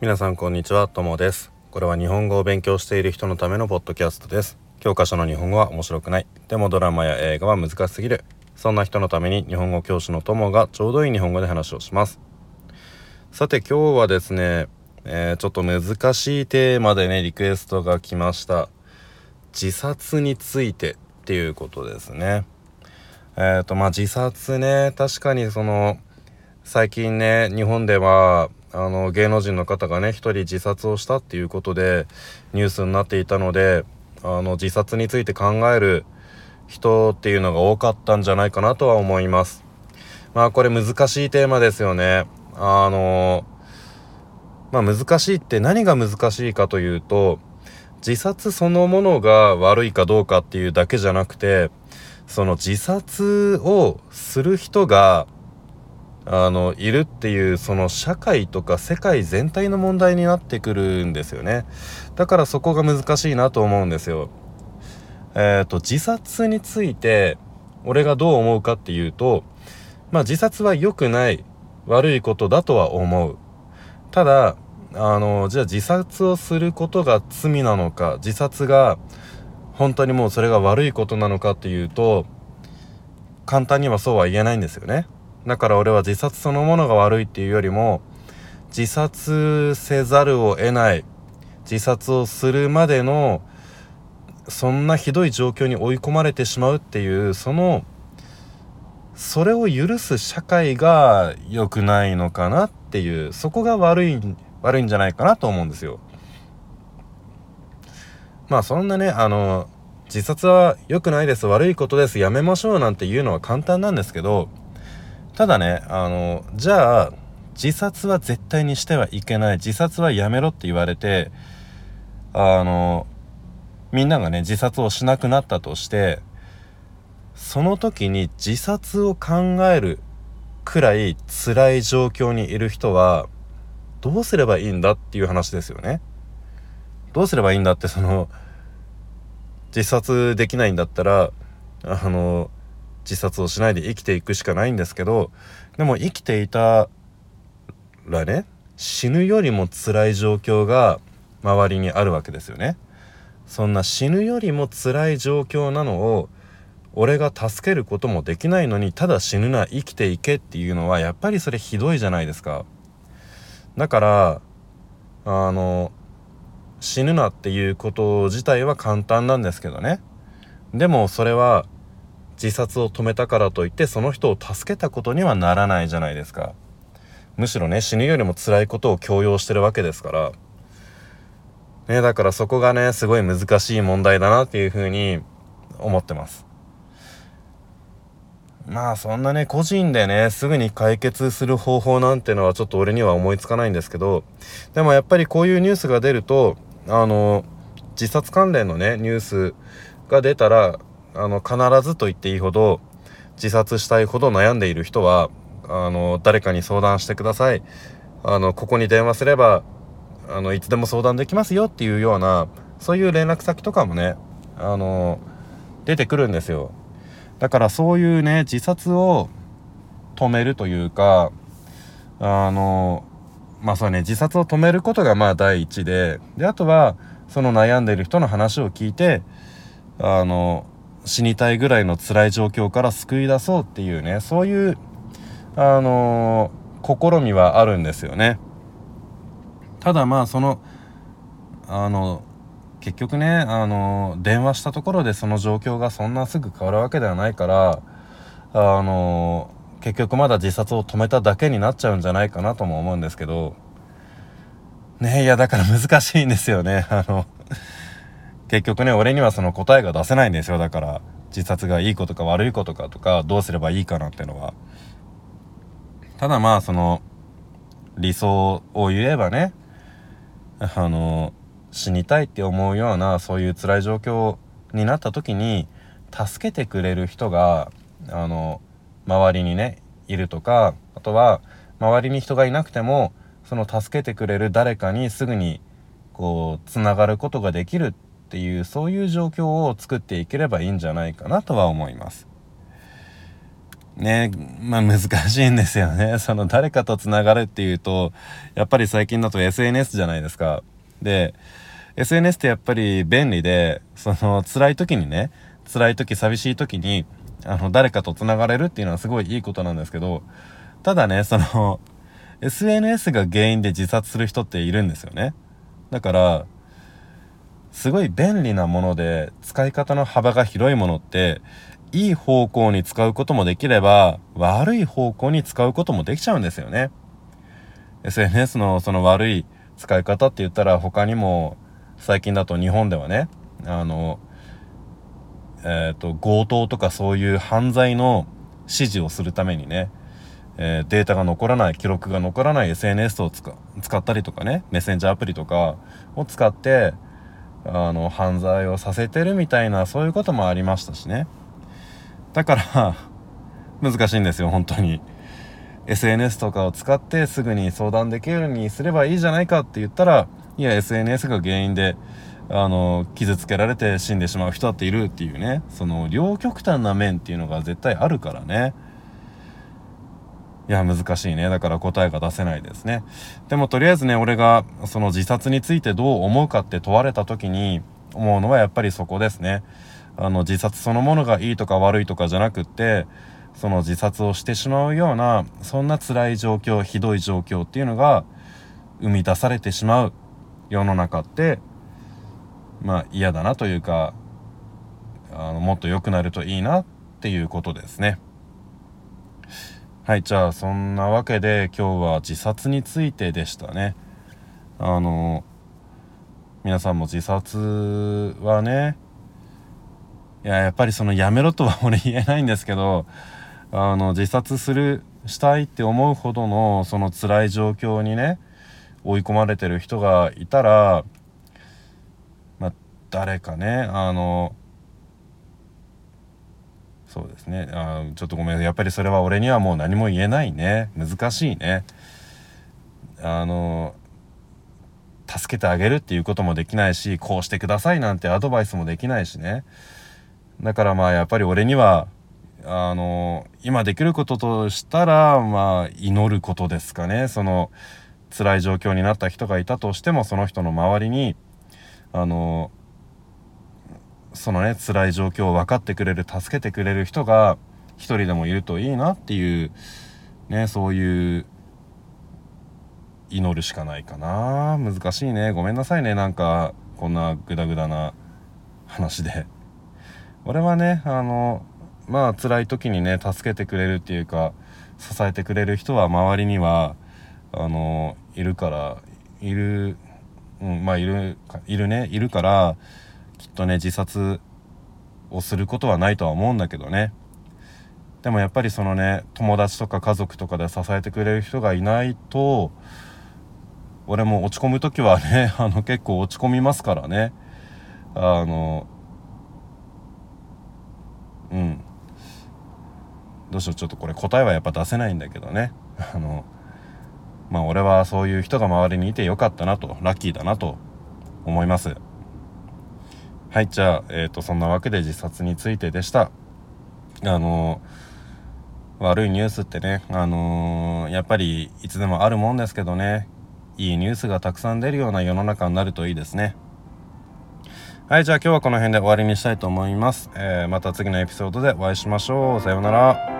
皆さんこんにちはともです。これは日本語を勉強している人のためのポッドキャストです。教科書の日本語は面白くない。でもドラマや映画は難しすぎる。そんな人のために日本語教師のともがちょうどいい日本語で話をします。さて今日はですね、えー、ちょっと難しいテーマでねリクエストが来ました。自殺についてっていうことですね。えっ、ー、とまあ自殺ね確かにその最近ね日本ではあの芸能人の方がね一人自殺をしたっていうことでニュースになっていたのであの自殺について考える人っていうのが多かったんじゃないかなとは思います。まあこれ難しいテーマですよね。あのまあ難しいって何が難しいかというと自殺そのものが悪いかどうかっていうだけじゃなくてその自殺をする人があのいるっていうその社会とか世界全体の問題になってくるんですよね。だからそこが難しいなと思うんですよ。えっ、ー、と自殺について俺がどう思うかっていうとまあ自殺は良くない悪いことだとは思う。ただあのじゃあ自殺をすることが罪なのか自殺が本当にもうそれが悪いことなのかっていうと簡単にはそうは言えないんですよね。だから俺は自殺そのものが悪いっていうよりも自殺せざるを得ない自殺をするまでのそんなひどい状況に追い込まれてしまうっていうそのそれを許す社会が良くないのかなっていうそこが悪い悪いんじゃないかなと思うんですよ。まあそんなねあの自殺は良くないです悪いことですやめましょうなんて言うのは簡単なんですけどただねあのじゃあ自殺は絶対にしてはいけない自殺はやめろって言われてあのみんながね自殺をしなくなったとしてその時に自殺を考えるくらい辛い状況にいる人はどうすればいいんだっていう話ですよね。どうすればいいんだってその自殺できないんだったらあの自殺をしないで生きていくしかないんですけどでも生きていたらね死ぬよりも辛い状況が周りにあるわけですよね。そんな死ぬよりも辛い状況なのを俺が助けることもできないのにただ死ぬな生きていけっていうのはやっぱりそれひどいじゃないですか。だからあの死ぬなっていうこと自体は簡単なんですけどね。でもそれは自殺を止めたからといってその人を助けたことにはならないじゃないですか。むしろね死ぬよりも辛いことを強要してるわけですから。ねだからそこがねすごい難しい問題だなっていうふうに思ってます。まあそんなね個人でねすぐに解決する方法なんてのはちょっと俺には思いつかないんですけどでもやっぱりこういうニュースが出るとあの自殺関連のねニュースが出たらあの必ずと言っていいほど自殺したいほど悩んでいる人はあの誰かに相談してください。あのここに電話すればあのいつでも相談できますよっていうようなそういう連絡先とかもねあの出てくるんですよ。だからそういうね自殺を止めるというかあのまあそうね自殺を止めることがまあ第一で。であとはその悩んでいる人の話を聞いてあの死にたいぐらいの辛い状況から救い出そうっていうねそういうあのー、試みはあるんですよね。ただまあそのあの結局ねあの電話したところでその状況がそんなすぐ変わるわけではないからあの結局まだ自殺を止めただけになっちゃうんじゃないかなとも思うんですけど。ねいやだから難しいんですよね。あの結局ね俺にはその答えが出せないんですよ。だから自殺がいいことか悪いことかとかどうすればいいかなんていうのは。ただまあその理想を言えばねあの死にたいって思うようなそういう辛い状況になった時に助けてくれる人があの周りにねいるとかあとは周りに人がいなくてもその助けてくれる誰かにすぐにこうつながることができるっていうそういう状況を作っていければいいんじゃないかなとは思います。ねまあ難しいんですよね。その誰かとつながるっていうとやっぱり最近だと SNS じゃないですか。で SNS ってやっぱり便利でその辛い時にね辛い時寂しい時にあの誰かとつながれるっていうのはすごいいいことなんですけどただねその SNS が原因で自殺する人っているんですよね。だからすごい便利なもので使い方の幅が広いものっていい方向に使うこともできれば悪い方向に使うこともできちゃうんですよね。SNS のその悪い使い方って言ったら他にも最近だと日本ではねあのえっ、ー、と強盗とかそういう犯罪の指示をするためにねえー、データが残らない記録が残らない SNS を使ったりとかねメッセンジャーアプリとかを使ってあの犯罪をさせてるみたいなそういうこともありましたしね。だから難しいんですよ本当に。SNS とかを使ってすぐに相談できるようにすればいいじゃないかって言ったらいや SNS が原因であの傷つけられて死んでしまう人だっているっていうね。その両極端な面っていうのが絶対あるからね。いや、難しいね。だから答えが出せないですね。でもとりあえずね、俺がその自殺についてどう思うかって問われた時に思うのはやっぱりそこですね。あの、自殺そのものがいいとか悪いとかじゃなくって、その自殺をしてしまうような、そんな辛い状況、ひどい状況っていうのが生み出されてしまう世の中って、まあ嫌だなというか、あの、もっと良くなるといいなっていうことですね。はいじゃあそんなわけで今日は自殺についてでしたね。あの皆さんも自殺はねいややっぱりそのやめろとは俺言えないんですけどあの自殺するしたいって思うほどのその辛い状況にね追い込まれてる人がいたらまあ誰かねあのそうですね。あちょっとごめん。やっぱりそれは俺にはもう何も言えないね。難しいね。あの助けてあげるっていうこともできないしこうしてくださいなんてアドバイスもできないしね。だからまあやっぱり俺にはあの今できることとしたらまあ祈ることですかね。その辛い状況になった人がいたとしてもその人の周りにあのそのね辛い状況を分かってくれる助けてくれる人が一人でもいるといいなっていうねそういう祈るしかないかな。難しいね。ごめんなさいね。なんかこんなグダグダな話で。俺はねあのまあ辛い時にね助けてくれるっていうか支えてくれる人は周りにはあのいるからいるうんまあいるいるねいるからきっとね自殺をすることはないとは思うんだけどね。でもやっぱりそのね友達とか家族とかで支えてくれる人がいないと俺も落ち込む時はね あの結構落ち込みますからね。あのうん。どうしようちょっとこれ答えはやっぱ出せないんだけどね。あのまあ俺はそういう人が周りにいてよかったなとラッキーだなと思います。はいじゃあ、えーと、そんなわけで自殺についてでした。あの悪いニュースってねあの、やっぱりいつでもあるもんですけどね。いいニュースがたくさん出るような世の中になるといいですね。はいじゃあ今日はこの辺で終わりにしたいと思います、えー、また次のエピソードでお会いしましょう。さようなら。